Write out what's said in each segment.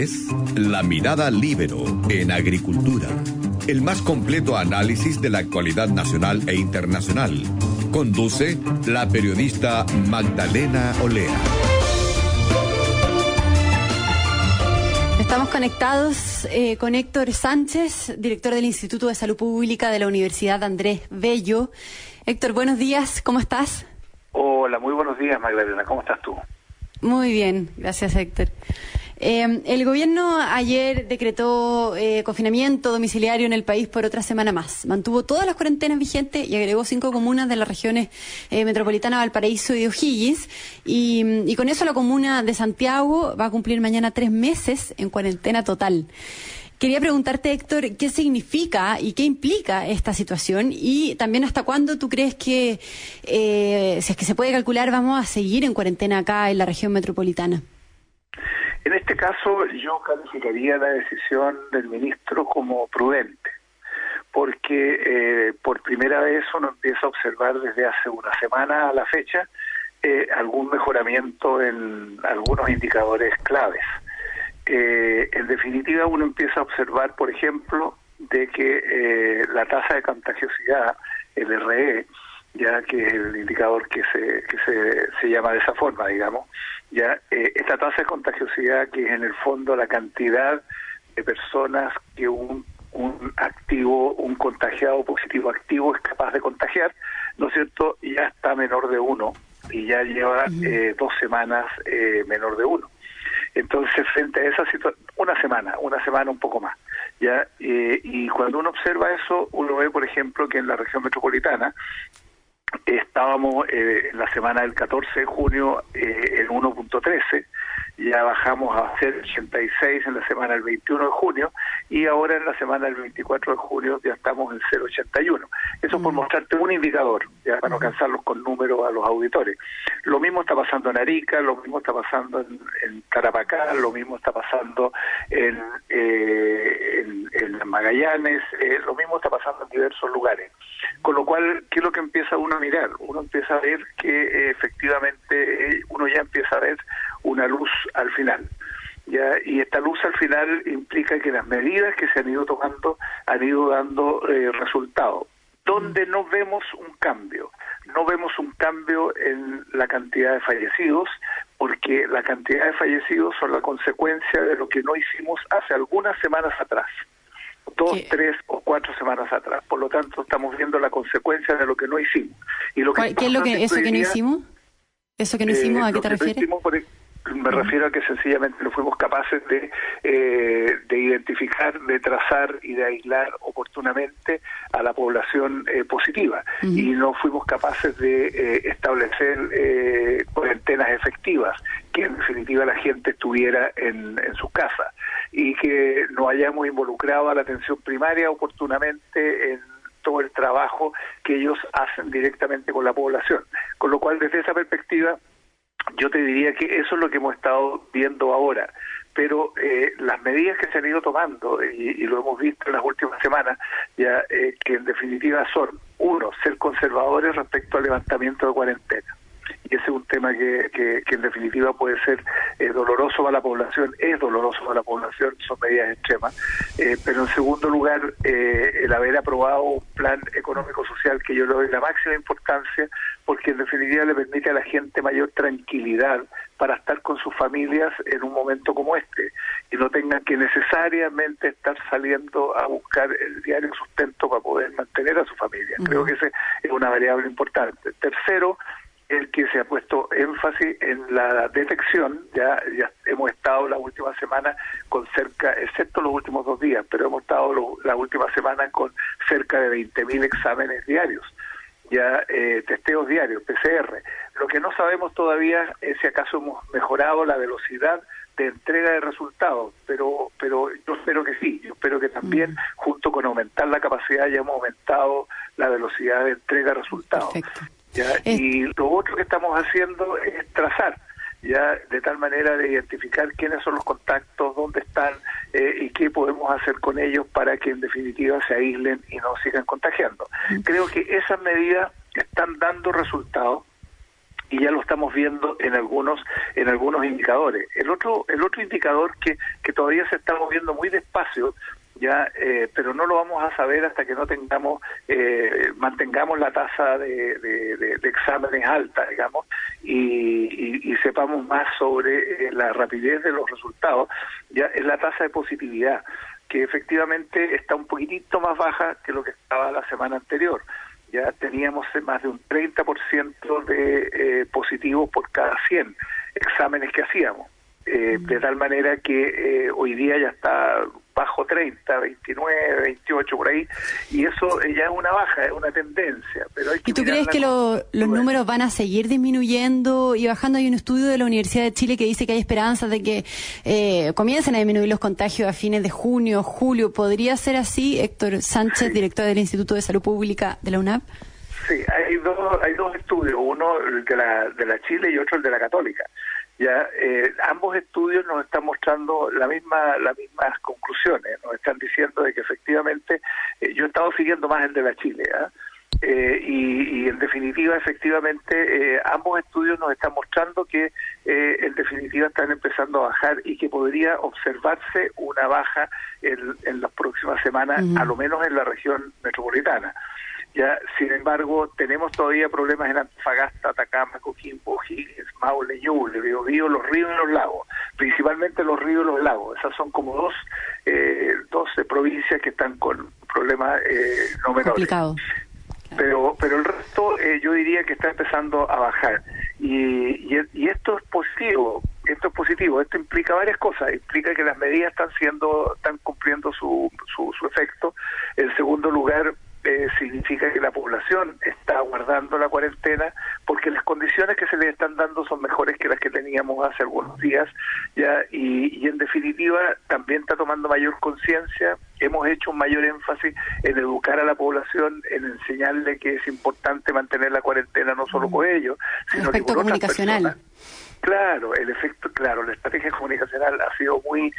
es La Mirada Libero en Agricultura, el más completo análisis de la actualidad nacional e internacional. Conduce la periodista Magdalena Olea. Estamos conectados eh, con Héctor Sánchez, director del Instituto de Salud Pública de la Universidad Andrés Bello. Héctor, buenos días, ¿cómo estás? Hola, muy buenos días Magdalena, ¿cómo estás tú? Muy bien, gracias Héctor. Eh, el gobierno ayer decretó eh, confinamiento domiciliario en el país por otra semana más. Mantuvo todas las cuarentenas vigentes y agregó cinco comunas de las regiones eh, metropolitanas Valparaíso y O'Higgins. Y, y con eso la comuna de Santiago va a cumplir mañana tres meses en cuarentena total. Quería preguntarte, Héctor, qué significa y qué implica esta situación y también hasta cuándo tú crees que, eh, si es que se puede calcular, vamos a seguir en cuarentena acá en la región metropolitana. Caso yo calificaría la decisión del ministro como prudente, porque eh, por primera vez uno empieza a observar desde hace una semana a la fecha eh, algún mejoramiento en algunos indicadores claves. Eh, en definitiva, uno empieza a observar, por ejemplo, de que eh, la tasa de contagiosidad, el RE, ya que es el indicador que se, que se, se llama de esa forma, digamos, ya eh, esta tasa de contagiosidad que es en el fondo la cantidad de personas que un, un activo, un contagiado positivo activo es capaz de contagiar, ¿no es cierto? Ya está menor de uno y ya lleva eh, dos semanas eh, menor de uno. Entonces, frente a esa situación, una semana, una semana un poco más, ¿ya? Eh, y cuando uno observa eso, uno ve, por ejemplo, que en la región metropolitana estábamos eh, en la semana del 14 de junio eh, en 1.13, ya bajamos a ser 86 en la semana del 21 de junio y ahora en la semana del 24 de junio ya estamos en 0.81. Eso por mostrarte un indicador, ya para no cansarlos con números a los auditores. Lo mismo está pasando en Arica, lo mismo está pasando en, en Tarapacá, lo mismo está pasando en, eh, en, en Magallanes, eh, lo mismo está pasando en diversos lugares. Con lo cual, ¿qué es lo que empieza uno a mirar? Uno empieza a ver que eh, efectivamente eh, uno ya empieza a ver una luz al final. ¿ya? Y esta luz al final implica que las medidas que se han ido tomando han ido dando eh, resultados. Donde no vemos un cambio, no vemos un cambio en la cantidad de fallecidos, porque la cantidad de fallecidos son la consecuencia de lo que no hicimos hace algunas semanas atrás dos, ¿Qué? tres o cuatro semanas atrás. Por lo tanto, estamos viendo la consecuencia de lo que no hicimos. Y lo que ¿Cuál- ¿Qué es lo que, eso que no hicimos? ¿Eso que no eh, hicimos? ¿A qué te no refieres? me refiero a que sencillamente no fuimos capaces de, eh, de identificar, de trazar y de aislar oportunamente a la población eh, positiva. Y no fuimos capaces de eh, establecer eh, cuarentenas efectivas, que en definitiva la gente estuviera en, en sus casas y que no hayamos involucrado a la atención primaria oportunamente en todo el trabajo que ellos hacen directamente con la población. Con lo cual, desde esa perspectiva, yo te diría que eso es lo que hemos estado viendo ahora, pero eh, las medidas que se han ido tomando, y, lo hemos visto en las últimas semanas, ya eh, que en definitiva son, uno, ser conservadores respecto al levantamiento de cuarentena. Y ese es un tema que, que, que en definitiva puede ser eh, doloroso para la población, es doloroso para la población, son medidas extremas. Eh, pero en segundo lugar, eh, el haber aprobado un plan económico-social que yo le doy la máxima importancia, porque en definitiva le permite a la gente mayor tranquilidad para estar con sus familias en un momento como este y no tengan que necesariamente estar saliendo a buscar el diario sustento para poder mantener a su familia. Creo que esa es una variable importante. Tercero, el que se ha puesto énfasis en la detección, ya, ya hemos estado la última semana con cerca, excepto los últimos dos días, pero hemos estado lo- la última semana con cerca de 20.000 exámenes diarios, ya eh, testeos diarios, PCR. Lo que no sabemos todavía es si acaso hemos mejorado la velocidad de entrega de resultados, pero pero yo espero que sí, yo espero que también junto con aumentar la capacidad ya hemos aumentado la velocidad de entrega de resultados. Perfecto. ¿Ya? Eh, Y lo otro que estamos haciendo es trazar, ya de tal manera de identificar quiénes son los contactos, dónde están eh, y qué podemos hacer con ellos para que en definitiva se aíslen y no sigan contagiando. Creo que esas medidas están dando resultados y ya lo estamos viendo en algunos en algunos indicadores. El otro el otro indicador que, que todavía se está moviendo muy despacio ya eh, pero no lo vamos a saber hasta que no tengamos eh, mantengamos la tasa de, de, exámenes alta digamos y, y, sepamos más sobre eh, la rapidez de los resultados ya es la tasa de positividad que efectivamente está un poquitito más baja que lo que estaba la semana anterior ya teníamos más de un 30% de eh, positivos por cada 100 exámenes que hacíamos. Eh, de tal manera que eh, hoy día ya está bajo 30, 29, 28 por ahí, y eso ya es una baja, es una tendencia. Pero ¿Y tú crees que los números van a seguir disminuyendo y bajando? Hay un estudio de la Universidad de Chile que dice que hay esperanzas de que eh, comiencen a disminuir los contagios a fines de junio, julio. ¿Podría ser así, Héctor Sánchez, director del Instituto de Salud Pública de la UNAP? Sí, hay dos, hay dos estudios, uno de la, de la Chile y otro el de la Católica. Ya, eh, ambos estudios nos están mostrando la misma, las mismas conclusiones, nos están diciendo de que efectivamente, eh, yo he estado siguiendo más el de la Chile, ¿ah? eh, y, en definitiva, efectivamente, ambos estudios nos están mostrando que en definitiva están empezando a bajar y que podría observarse una baja en, en las próximas semanas, a lo menos en la región metropolitana. Ya, sin embargo, tenemos todavía problemas en Antofagasta, Atacama, Coquimbo, Higgins, Maule, Ñuble, Biobío, los ríos y los lagos, principalmente los ríos y los lagos. Esas son como dos, eh, provincias que están con problemas eh, no menores. Pero, pero el resto eh, yo diría que está empezando a bajar. Y, y, esto es positivo, esto es positivo, esto implica varias cosas, implica que las medidas están siendo, están cumpliendo su, su, su efecto. En segundo lugar, eh, significa que la población está guardando la cuarentena porque las condiciones que se le están dando son mejores que las que teníamos hace algunos días ya y, y en definitiva también está tomando mayor conciencia. Hemos hecho un mayor énfasis en educar a la población en enseñarle que es importante mantener la cuarentena no solo por ellos sino que por comunicacional. otras personas. Claro, el efecto, claro, la estrategia comunicacional ha sido muy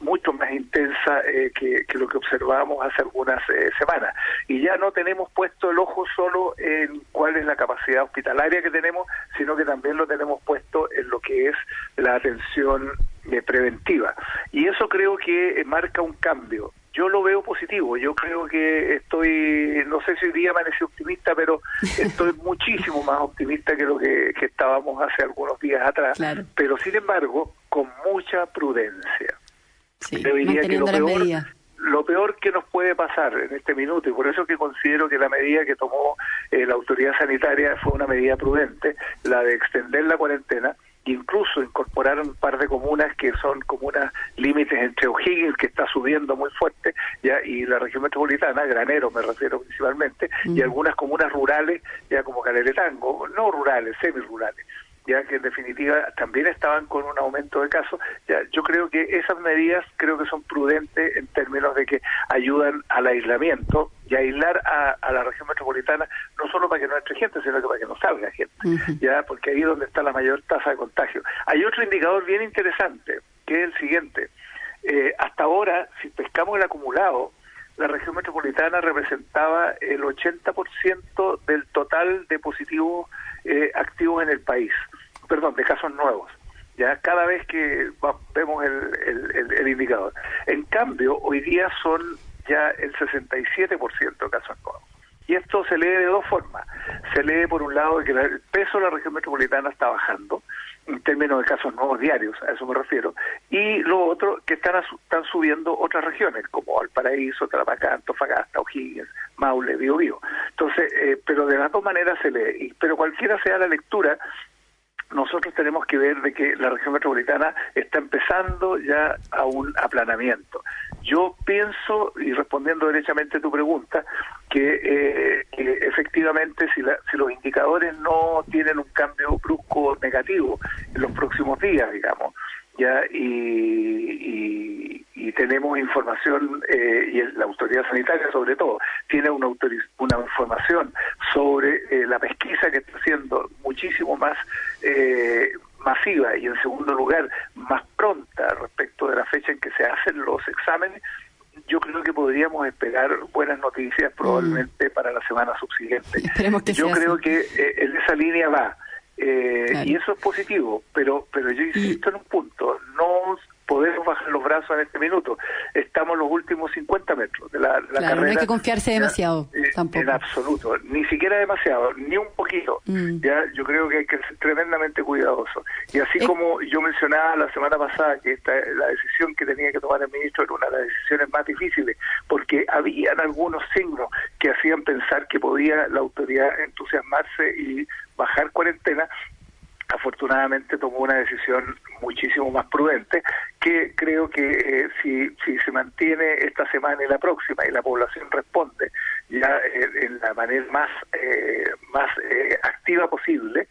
mucho más intensa eh, que, lo que observábamos hace algunas eh, semanas. Y ya no tenemos puesto el ojo solo en cuál es la capacidad hospitalaria que tenemos, sino que también lo tenemos puesto en lo que es la atención eh, preventiva. Y eso creo que marca un cambio yo lo veo positivo. Yo creo que estoy, no sé si hoy día amanecí optimista, pero estoy muchísimo más optimista que lo que, estábamos hace algunos días atrás. Pero sin embargo, con mucha prudencia. Sí, Yo diría que lo peor, lo peor que nos puede pasar en este minuto, y por eso que considero que la medida que tomó eh, la autoridad sanitaria fue una medida prudente, la de extender la cuarentena, incluso incorporaron un par de comunas que son comunas límites entre O'Higgins, que está subiendo muy fuerte, ya y la región metropolitana, Granero me refiero principalmente, y algunas comunas rurales, ya como Caleletango, no rurales, semi-rurales ya que en definitiva también estaban con un aumento de casos. Ya, yo creo que esas medidas creo que son prudentes en términos de que ayudan al aislamiento y aislar a, a la región metropolitana no solo para que no entre gente, sino que para que no salga gente, ya porque ahí es donde está la mayor tasa de contagio. Hay otro indicador bien interesante, que es el siguiente. Eh, hasta ahora, si pescamos el acumulado, la región metropolitana representaba el 80% del total de positivos eh, activos en el país, perdón, de casos nuevos. Ya cada vez que vemos el, el, indicador. En cambio, hoy día son ya el 67% de casos nuevos. Y esto se lee de dos formas. Se lee, por un lado, que el peso de la región metropolitana está bajando, en términos de casos nuevos diarios, a eso me refiero, y lo otro, que están, están subiendo otras regiones, como Valparaíso, Tarapacá, Antofagasta, O'Higgins, Maule, Biobío. Entonces, eh, pero de las dos maneras se lee, pero cualquiera sea la lectura, nosotros tenemos que ver de que la región metropolitana está empezando ya a un aplanamiento. Yo pienso, y respondiendo derechamente a tu pregunta, que, eh, efectivamente si, si los indicadores no tienen un cambio brusco negativo en los próximos días, digamos, ya y, y, tenemos información eh, y la autoridad sanitaria sobre todo tiene una una información sobre eh, la pesquisa que está haciendo muchísimo más eh, masiva y en segundo lugar más pronta respecto de la fecha en que se hacen los exámenes yo creo que podríamos esperar buenas noticias probablemente mm. para la semana subsiguiente. que yo creo que en esa línea va. Eh, y eso es positivo, pero pero yo insisto en un punto, no podemos bajar los brazos en este minuto. Estamos en los últimos 50 metros de la, la claro, No hay que confiarse demasiado, eh, tampoco. En absoluto, ni siquiera demasiado, ni un poquito. Mm. Ya, yo creo que hay que ser tremendamente cuidadoso. Y así como yo mencionaba la semana pasada que esta, la decisión que tenía que tomar el ministro era una de las decisiones más difíciles, porque habían algunos signos que hacían pensar que podía la autoridad entusiasmarse y bajar cuarentena, afortunadamente tomó una decisión muchísimo más prudente que creo que eh, si, si se mantiene esta semana y la próxima y la población responde ya eh, en la manera más eh, más activa posible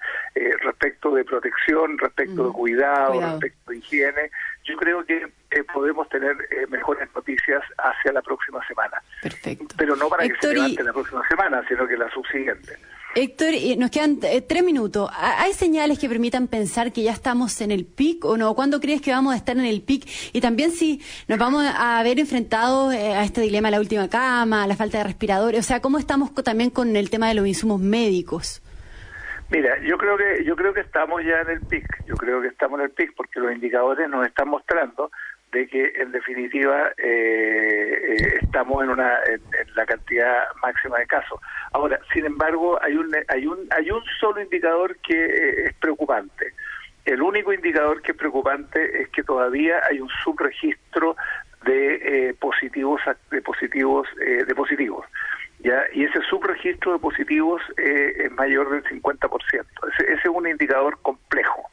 respecto de protección, respecto de cuidado, respecto de higiene, yo creo que podemos tener mejores noticias hacia la próxima semana. Perfecto. Pero no para que se levante la próxima semana, sino que la subsiguiente. Héctor, nos quedan eh, tres minutos. ¿Hay señales que permitan pensar que ya estamos en el pic o no? ¿Cuándo crees que vamos a estar en el pic? Y también si nos vamos a ver enfrentados eh, a este dilema, la última cama, la falta de respiradores. O sea, ¿cómo estamos también con el tema de los insumos médicos? Mira, yo creo que yo creo que estamos ya en el pic. Yo creo que estamos en el pic porque los indicadores nos están mostrando de que en definitiva eh, eh, estamos en una en, la cantidad máxima de casos. Ahora, sin embargo, hay un hay un hay un solo indicador que eh, es preocupante. El único indicador que es preocupante es que todavía hay un subregistro de positivos de positivos de positivos. ¿Ya? Y ese subregistro de positivos es mayor del 50%. Ese, ese es un indicador complejo,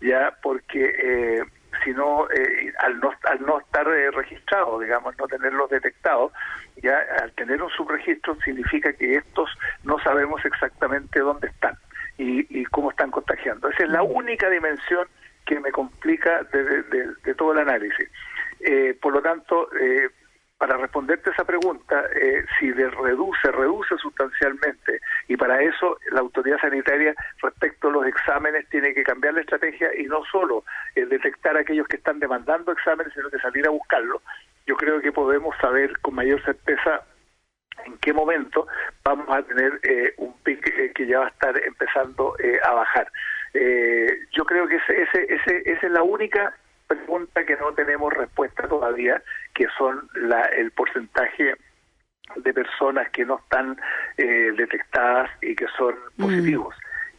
ya porque sino eh, al no al no estar eh, registrado, digamos, no tenerlos detectados, ya al tener un subregistro significa que estos no sabemos exactamente dónde están y, cómo están contagiando. Esa es la única dimensión que me complica de, todo el análisis. Eh, por lo tanto, eh, para responderte esa pregunta, eh, si de reduce, reduce sustancialmente, y para eso la autoridad sanitaria respecto a los exámenes tiene que cambiar la estrategia y no solo el detectar a aquellos que están demandando exámenes, sino que salir a buscarlos. Yo creo que podemos saber con mayor certeza en qué momento vamos a tener eh, un pic eh, que ya va a estar empezando a bajar. yo creo que ese, ese, ese, esa es la única pregunta que no tenemos respuesta todavía, que son la, el porcentaje de personas que no están eh, detectadas y que son mm. positivos.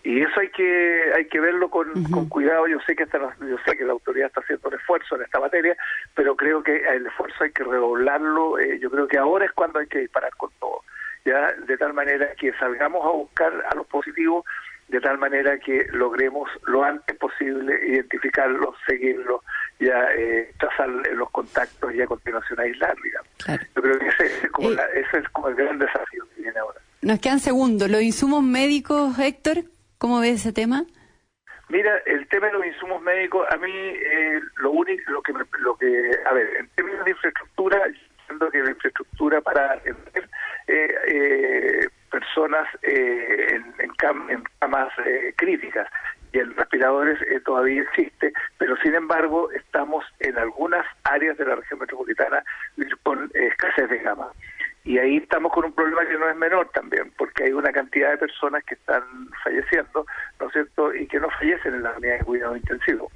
Y eso hay que hay que verlo con, con cuidado. Yo sé que esta, yo sé que la autoridad está haciendo un esfuerzo en esta materia, pero creo que el esfuerzo hay que redoblarlo. Eh, yo creo que ahora es cuando hay que disparar con todo, ya de tal manera que salgamos a buscar a los positivos de tal manera que logremos lo antes posible identificarlos, seguirlos, ya eh, trazar los contactos y a continuación aislar, digamos. Yo creo que ese, es como eh, ese es como el gran desafío que viene ahora. Nos quedan segundos. ¿Los insumos médicos, Héctor? ¿Cómo ves ese tema? Mira, el tema de los insumos médicos, a mí eh, lo único, lo que, lo que, a ver, en términos de infraestructura, entiendo que la infraestructura para atender eh, eh, personas eh, en, en, camas eh, críticas y en respiradores eh, todavía existe, pero sin embargo estamos en algunas áreas de la región metropolitana con escasez de camas. Y ahí estamos con un problema que no es menor también, porque hay una cantidad de personas que están falleciendo, ¿no es cierto?, y que no fallecen en la unidad de cuidado intensivo.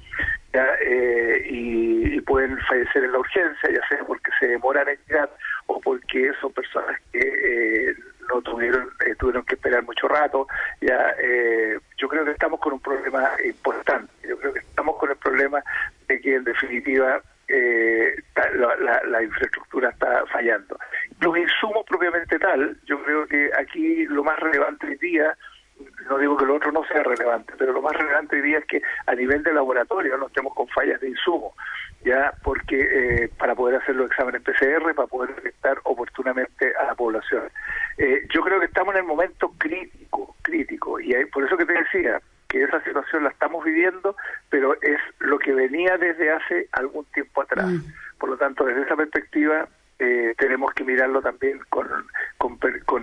y, pueden fallecer en la urgencia, ya sea porque se demoran en llegar o porque son personas que eh, no tuvieron eh, tuvieron que esperar mucho rato. Ya eh, yo creo que estamos con un problema importante. Yo creo que estamos con el problema de que en definitiva la, la, infraestructura está fallando. Los insumos propiamente tal. Yo creo que aquí lo más relevante hoy día no digo que lo otro no sea relevante, pero lo más relevante hoy día es que a nivel de laboratorio no estemos con fallas de insumo, ya porque eh, para poder hacer los exámenes PCR, para poder detectar oportunamente a la población. Eh, yo creo que estamos en el momento crítico, crítico, y por eso que te decía que esa situación la estamos viviendo, pero es lo que venía desde hace algún tiempo atrás. Mm. Por lo tanto, desde esa perspectiva, eh, tenemos que mirarlo también con, con,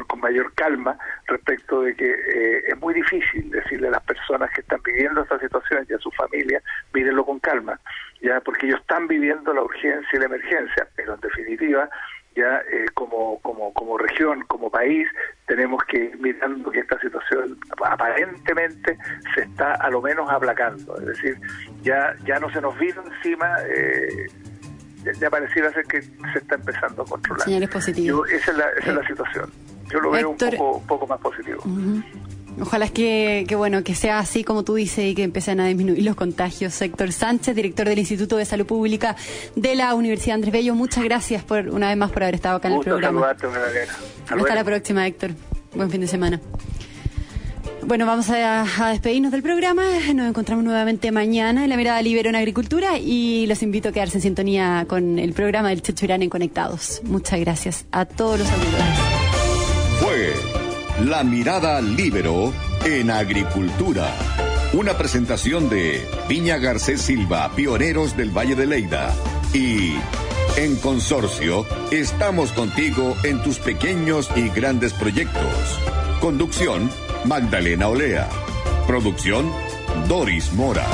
con, mayor calma respecto de que eh, es muy difícil decirle a las personas que están viviendo esta situación y a su familia, mírenlo con calma, ya porque ellos están viviendo la urgencia y la emergencia, pero en definitiva ya eh, como, como, como región, como país, tenemos que ir mirando que esta situación aparentemente se está a lo menos aplacando, es decir, ya, ya no se nos vino encima, eh, ya pareciera ser que se está empezando a controlar. Señales positivos. esa es la, esa es la situación. Yo lo veo un poco, un poco más positivo. Ojalá que, que, bueno, que sea así como tú dices y que empiecen a disminuir los contagios. Héctor Sánchez, director del Instituto de Salud Pública de la Universidad Andrés Bello, muchas gracias por una vez más por haber estado acá en el programa. Hasta la próxima, Héctor. Buen fin de semana. Bueno, vamos a, despedirnos del programa. Nos encontramos nuevamente mañana en la Mirada Libero en Agricultura y los invito a quedarse en sintonía con el programa del Checho en Conectados. Muchas gracias a todos los auditores. Fue la mirada libero en agricultura. Una presentación de Viña Garcés Silva, pioneros del Valle de Leida. Y en consorcio, estamos contigo en tus pequeños y grandes proyectos. Conducción, Magdalena Olea. Producción, Doris Mora.